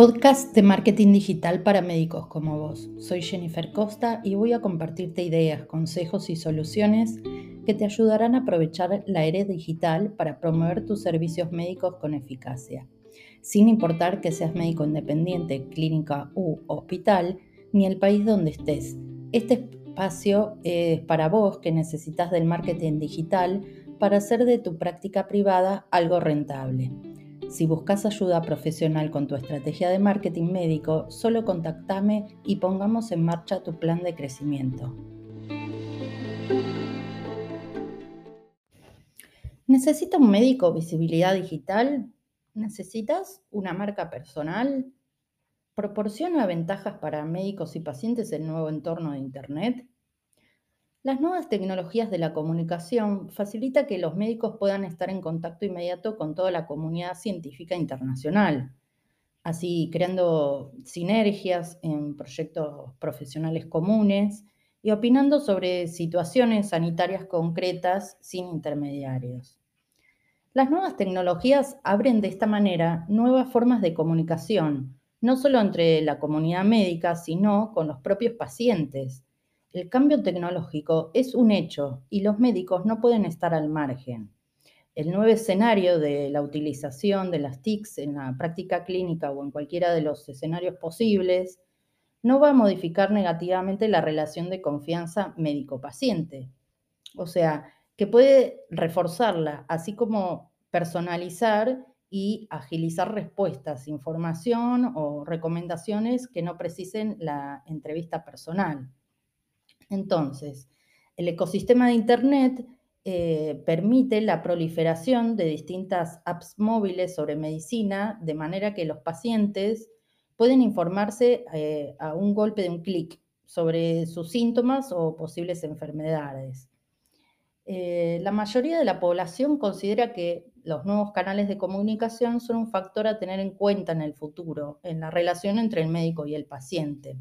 podcast de marketing digital para médicos como vos. Soy Jennifer Costa y voy a compartirte ideas, consejos y soluciones que te ayudarán a aprovechar la era digital para promover tus servicios médicos con eficacia, sin importar que seas médico independiente, clínica u hospital, ni el país donde estés. Este espacio es para vos que necesitas del marketing digital para hacer de tu práctica privada algo rentable. Si buscas ayuda profesional con tu estrategia de marketing médico, solo contactame y pongamos en marcha tu plan de crecimiento. ¿Necesita un médico visibilidad digital? ¿Necesitas una marca personal? ¿Proporciona ventajas para médicos y pacientes el nuevo entorno de Internet? Las nuevas tecnologías de la comunicación facilitan que los médicos puedan estar en contacto inmediato con toda la comunidad científica internacional, así creando sinergias en proyectos profesionales comunes y opinando sobre situaciones sanitarias concretas sin intermediarios. Las nuevas tecnologías abren de esta manera nuevas formas de comunicación, no solo entre la comunidad médica, sino con los propios pacientes el cambio tecnológico es un hecho y los médicos no pueden estar al margen. El nuevo escenario de la utilización de las TICs en la práctica clínica o en cualquiera de los escenarios posibles no va a modificar negativamente la relación de confianza médico-paciente. O sea, que puede reforzarla, así como personalizar y agilizar respuestas, información o recomendaciones que no precisen la entrevista personal. Entonces, el ecosistema de Internet eh, permite la proliferación de distintas apps móviles sobre medicina, de manera que los pacientes pueden informarse eh, a un golpe de un clic sobre sus síntomas o posibles enfermedades. Eh, la mayoría de la población considera que los nuevos canales de comunicación son un factor a tener en cuenta en el futuro, en la relación entre el médico y el paciente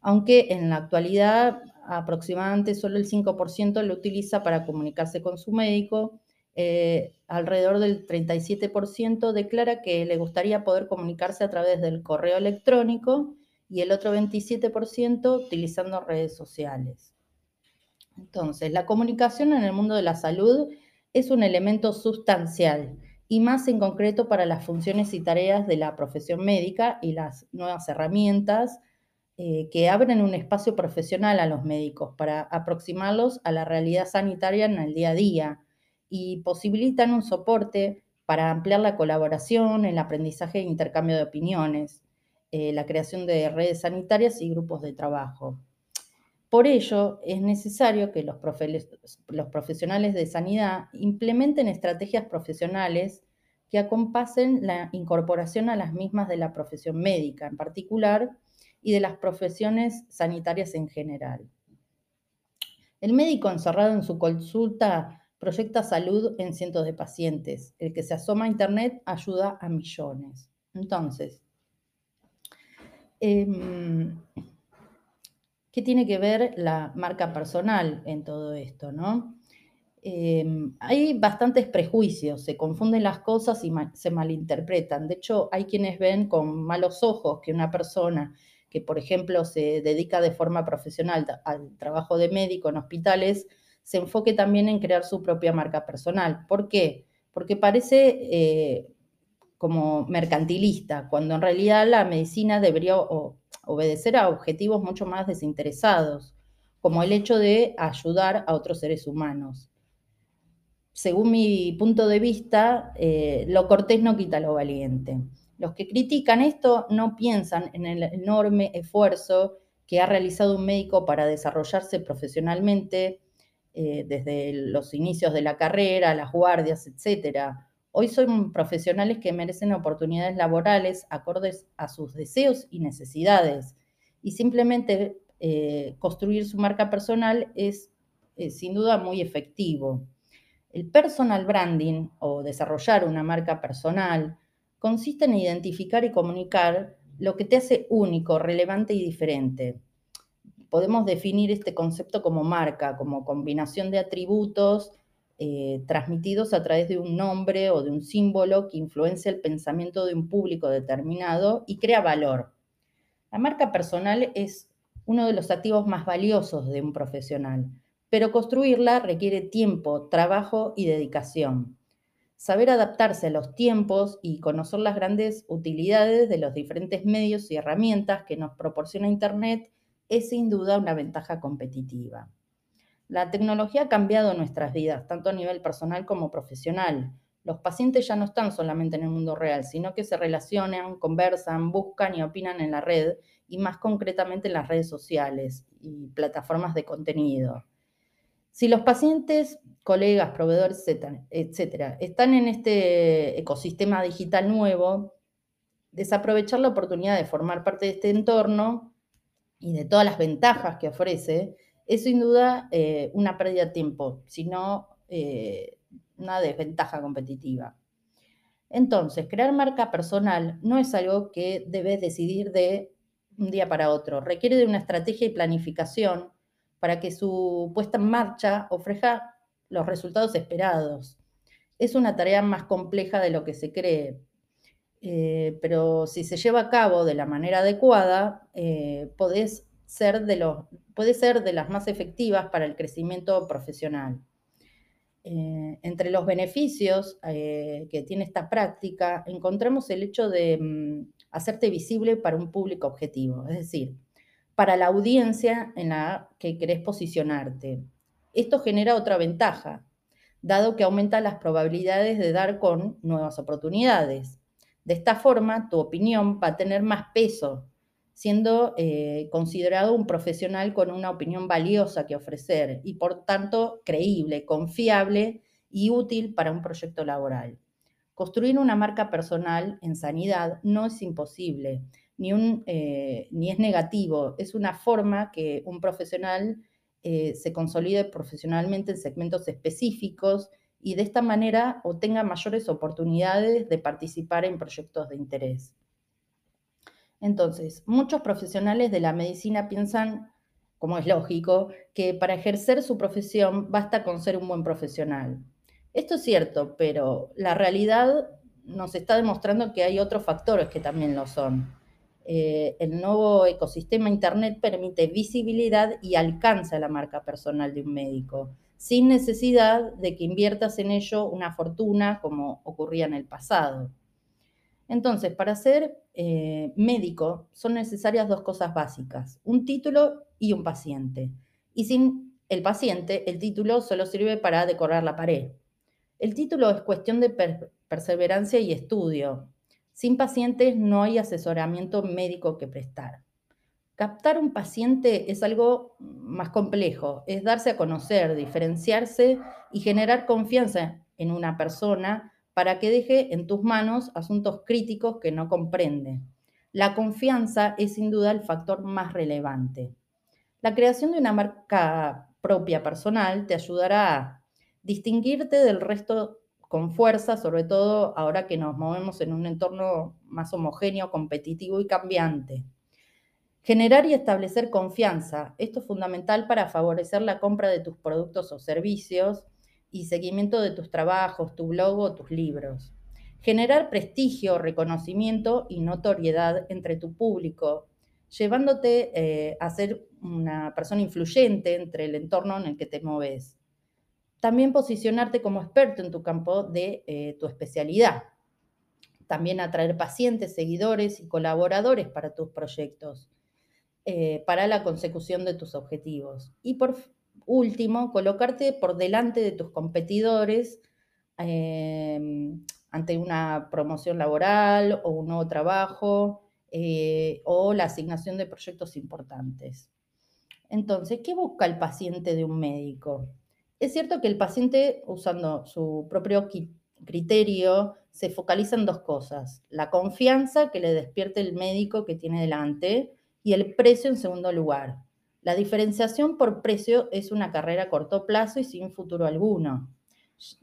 aunque en la actualidad aproximadamente solo el 5% lo utiliza para comunicarse con su médico. Eh, alrededor del 37% declara que le gustaría poder comunicarse a través del correo electrónico y el otro 27% utilizando redes sociales. Entonces, la comunicación en el mundo de la salud es un elemento sustancial y más en concreto para las funciones y tareas de la profesión médica y las nuevas herramientas eh, que abren un espacio profesional a los médicos para aproximarlos a la realidad sanitaria en el día a día y posibilitan un soporte para ampliar la colaboración, el aprendizaje e intercambio de opiniones, eh, la creación de redes sanitarias y grupos de trabajo. Por ello, es necesario que los, los profesionales de sanidad implementen estrategias profesionales que acompasen la incorporación a las mismas de la profesión médica, en particular y de las profesiones sanitarias en general. El médico encerrado en su consulta proyecta salud en cientos de pacientes. El que se asoma a Internet ayuda a millones. Entonces, em, ¿qué tiene que ver la marca personal en todo esto? ¿no? Em, hay bastantes prejuicios, se confunden las cosas y se malinterpretan. De hecho, hay quienes ven con malos ojos que una persona que, por ejemplo, se dedica de forma profesional al trabajo de médico en hospitales, se enfoque también en crear su propia marca personal. ¿Por qué? Porque parece eh, como mercantilista, cuando en realidad la medicina debería obedecer a objetivos mucho más desinteresados, como el hecho de ayudar a otros seres humanos. Según mi punto de vista, eh, lo cortés no quita lo valiente. Los que critican esto no piensan en el enorme esfuerzo que ha realizado un médico para desarrollarse profesionalmente eh, desde los inicios de la carrera, las guardias, etc. Hoy son profesionales que merecen oportunidades laborales acordes a sus deseos y necesidades. Y simplemente eh, construir su marca personal es sin duda muy efectivo. El personal branding o desarrollar una marca personal consiste en identificar y comunicar lo que te hace único, relevante y diferente. Podemos definir este concepto como marca, como combinación de atributos eh, transmitidos a través de un nombre o de un símbolo que influencia el pensamiento de un público determinado y crea valor. La marca personal es uno de los activos más valiosos de un profesional, pero construirla requiere tiempo, trabajo y dedicación. Saber adaptarse a los tiempos y conocer las grandes utilidades de los diferentes medios y herramientas que nos proporciona Internet es sin duda una ventaja competitiva. La tecnología ha cambiado nuestras vidas, tanto a nivel personal como profesional. Los pacientes ya no están solamente en el mundo real, sino que se relacionan, conversan, buscan y opinan en la red y más concretamente en las redes sociales y plataformas de contenido. Si los pacientes, colegas, proveedores, etcétera, están en este ecosistema digital nuevo, desaprovechar la oportunidad de formar parte de este entorno y de todas las ventajas que ofrece es sin duda eh, una pérdida de tiempo, sino eh, una desventaja competitiva. Entonces, crear marca personal no es algo que debes decidir de un día para otro. Requiere de una estrategia y planificación para que su puesta en marcha ofrezca los resultados esperados. Es una tarea más compleja de lo que se cree, eh, pero si se lleva a cabo de la manera adecuada, los, puede ser de las más efectivas para el crecimiento profesional. Eh, entre los beneficios eh, que tiene esta práctica, encontramos el hecho de mm, hacerte visible para un público objetivo, es decir, para la audiencia en la que querés posicionarte. Esto genera otra ventaja, dado que aumenta las probabilidades de dar con nuevas oportunidades. De esta forma, tu opinión va a tener más peso siendo eh, considerado un profesional con una opinión valiosa que ofrecer y por tanto creíble, confiable y útil para un proyecto laboral. Construir una marca personal en sanidad no es imposible, eh, ni es negativo, es una forma que un profesional eh, se consolide profesionalmente en segmentos específicos y de esta manera obtenga mayores oportunidades de participar en proyectos de interés. Entonces, muchos profesionales de la medicina piensan, como es lógico, que para ejercer su profesión basta con ser un buen profesional. Esto es cierto, pero la realidad nos está demostrando que hay otros factores que también lo son. Eh, el nuevo ecosistema Internet permite visibilidad y alcanza la marca personal de un médico, sin necesidad de que inviertas en ello una fortuna como ocurría en el pasado. Entonces, para ser eh, médico son necesarias dos cosas básicas, un título y un paciente. Y sin el paciente, el título solo sirve para decorar la pared. El título es cuestión de perseverancia y estudio. Sin pacientes no hay asesoramiento médico que prestar. Captar un paciente es algo más complejo, es darse a conocer, diferenciarse y generar confianza en una persona para que deje en tus manos asuntos críticos que no comprende. La confianza es sin duda el factor más relevante. La creación de una marca propia personal te ayudará a distinguirte del resto con fuerza, sobre todo ahora que nos movemos en un entorno más homogéneo, competitivo y cambiante. Generar y establecer confianza. Esto es fundamental para favorecer la compra de tus productos o servicios y seguimiento de tus trabajos, tu blog o tus libros. Generar prestigio, reconocimiento y notoriedad entre tu público, llevándote eh, a ser una persona influyente entre el entorno en el que te mueves. También posicionarte como experto en tu campo de eh, tu especialidad. También atraer pacientes, seguidores y colaboradores para tus proyectos, eh, para la consecución de tus objetivos. Y por último, colocarte por delante de tus competidores em, ante una promoción laboral o un nuevo trabajo eh, o la asignación de proyectos importantes. Entonces, ¿qué busca el paciente de un médico? Es cierto que el paciente, usando su propio criterio, se focaliza en dos cosas. La confianza que le despierte el médico que tiene delante y el precio en segundo lugar. La diferenciación por precio es una carrera a corto plazo y sin futuro alguno,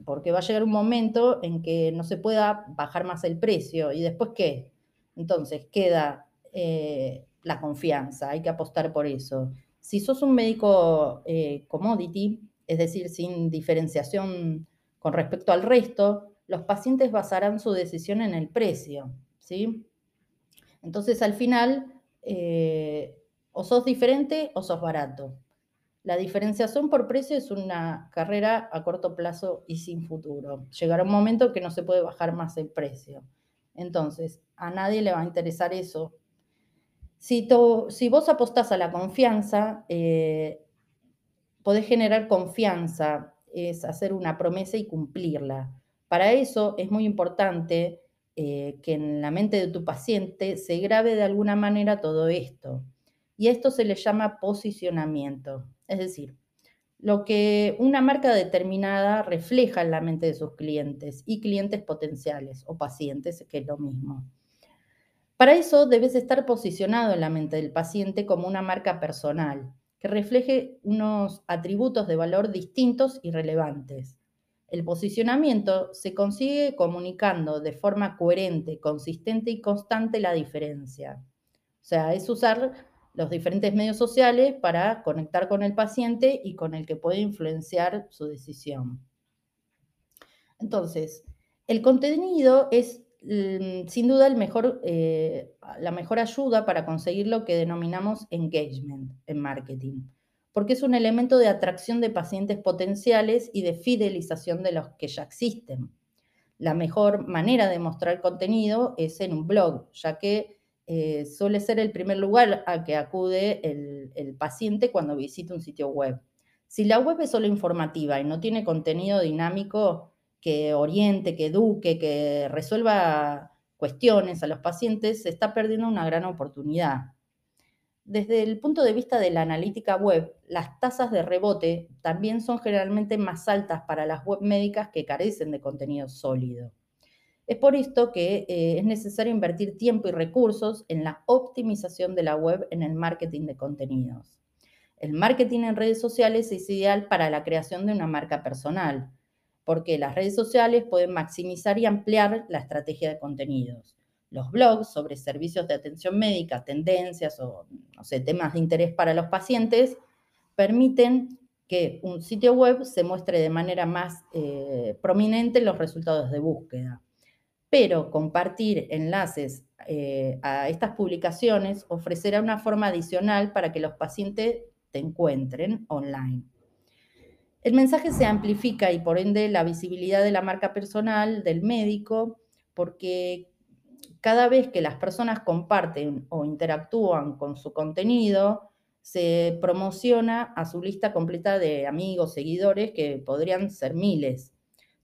porque va a llegar un momento en que no se pueda bajar más el precio y después qué. Entonces queda eh, la confianza, hay que apostar por eso. Si sos un médico eh, commodity, es decir, sin diferenciación Con respecto al resto, los pacientes basarán su decisión en el precio, ¿sí? Entonces, al final, eh, o sos diferente o sos barato. La diferenciación por precio es una carrera a corto plazo y sin futuro. Llegará un momento que no se puede bajar más el precio. Entonces, a nadie le va a interesar eso. Si, si vos apostás a la confianza, eh, podés generar confianza, es hacer una promesa y cumplirla. Para eso es muy importante eh, que en la mente de tu paciente se grabe de alguna manera todo esto. Y esto se le llama posicionamiento. Es decir, lo que una marca determinada refleja en la mente de sus clientes y clientes potenciales o pacientes, que es lo mismo. Para eso debes estar posicionado en la mente del paciente como una marca personal, que refleje unos atributos de valor distintos y relevantes. El posicionamiento se consigue comunicando de forma coherente, consistente y constante la diferencia. O sea, es usar los diferentes medios sociales para conectar con el paciente y con el que puede influenciar su decisión. Entonces, el contenido es sin duda eh, la mejor ayuda para conseguir lo que denominamos engagement en marketing, porque es un elemento de atracción de pacientes potenciales y de fidelización de los que ya existen. La mejor manera de mostrar contenido es en un blog, ya que eh, suele ser el primer lugar a que acude el, paciente cuando visita un sitio web. Si la web es solo informativa y no tiene contenido dinámico que oriente, que eduque, que resuelva cuestiones a los pacientes, se está perdiendo una gran oportunidad. Desde el punto de vista de la analítica web, las tasas de rebote también son generalmente más altas para las web médicas que carecen de contenido sólido. Es por esto que eh, es necesario invertir tiempo y recursos en la optimización de la web en el marketing de contenidos. El marketing en redes sociales es ideal para la creación de una marca personal, porque las redes sociales pueden maximizar y ampliar la estrategia de contenidos. Los blogs sobre servicios de atención médica, tendencias o no sé, temas de interés para los pacientes permiten que un sitio web se muestre de manera más eh, prominente en los resultados de búsqueda pero compartir enlaces eh, a estas publicaciones ofrecerá una forma adicional para que los pacientes te encuentren online. El mensaje se amplifica y por ende la visibilidad de la marca personal del médico, porque cada vez que las personas comparten o interactúan con su contenido, se promociona a su lista completa de amigos, seguidores, que podrían ser miles.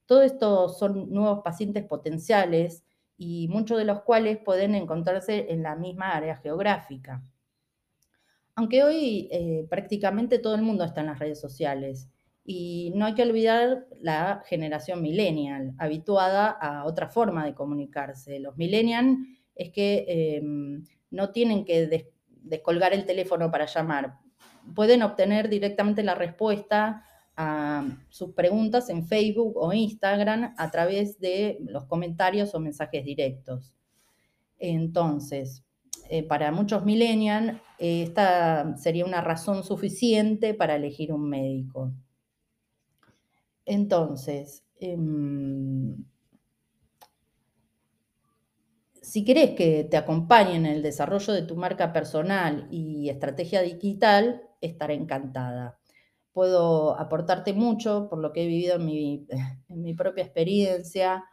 Todo esto son nuevos pacientes potenciales y muchos de los cuales pueden encontrarse en la misma área geográfica. Aunque hoy eh, prácticamente todo el mundo está en las redes sociales y no hay que olvidar la generación millennial, habituada a otra forma de comunicarse. Los millennials es que em, no tienen que descolgar el teléfono para llamar, pueden obtener directamente la respuesta a sus preguntas en Facebook o Instagram a través de los comentarios o mensajes directos. Entonces, eh, para muchos millennials, esta sería una razón suficiente para elegir un médico. Entonces, em, si querés que te acompañe en el desarrollo de tu marca personal y estrategia digital, estaré encantada puedo aportarte mucho por lo que he vivido en mi, propia experiencia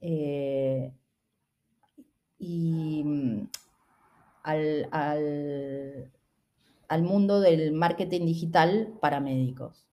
eh, y mm, al mundo del marketing digital para médicos.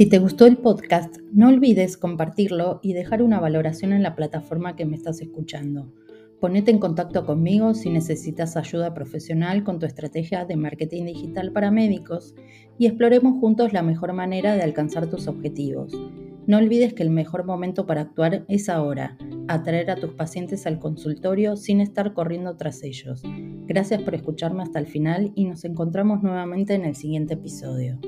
Si te gustó el podcast, no olvides compartirlo y dejar una valoración en la plataforma que me estás escuchando. Ponete en contacto conmigo si necesitas ayuda profesional con tu estrategia de marketing digital para médicos y exploremos juntos la mejor manera de alcanzar tus objetivos. No olvides que el mejor momento para actuar es ahora, atraer a tus pacientes al consultorio sin estar corriendo tras ellos. Gracias por escucharme hasta el final y nos encontramos nuevamente en el siguiente episodio.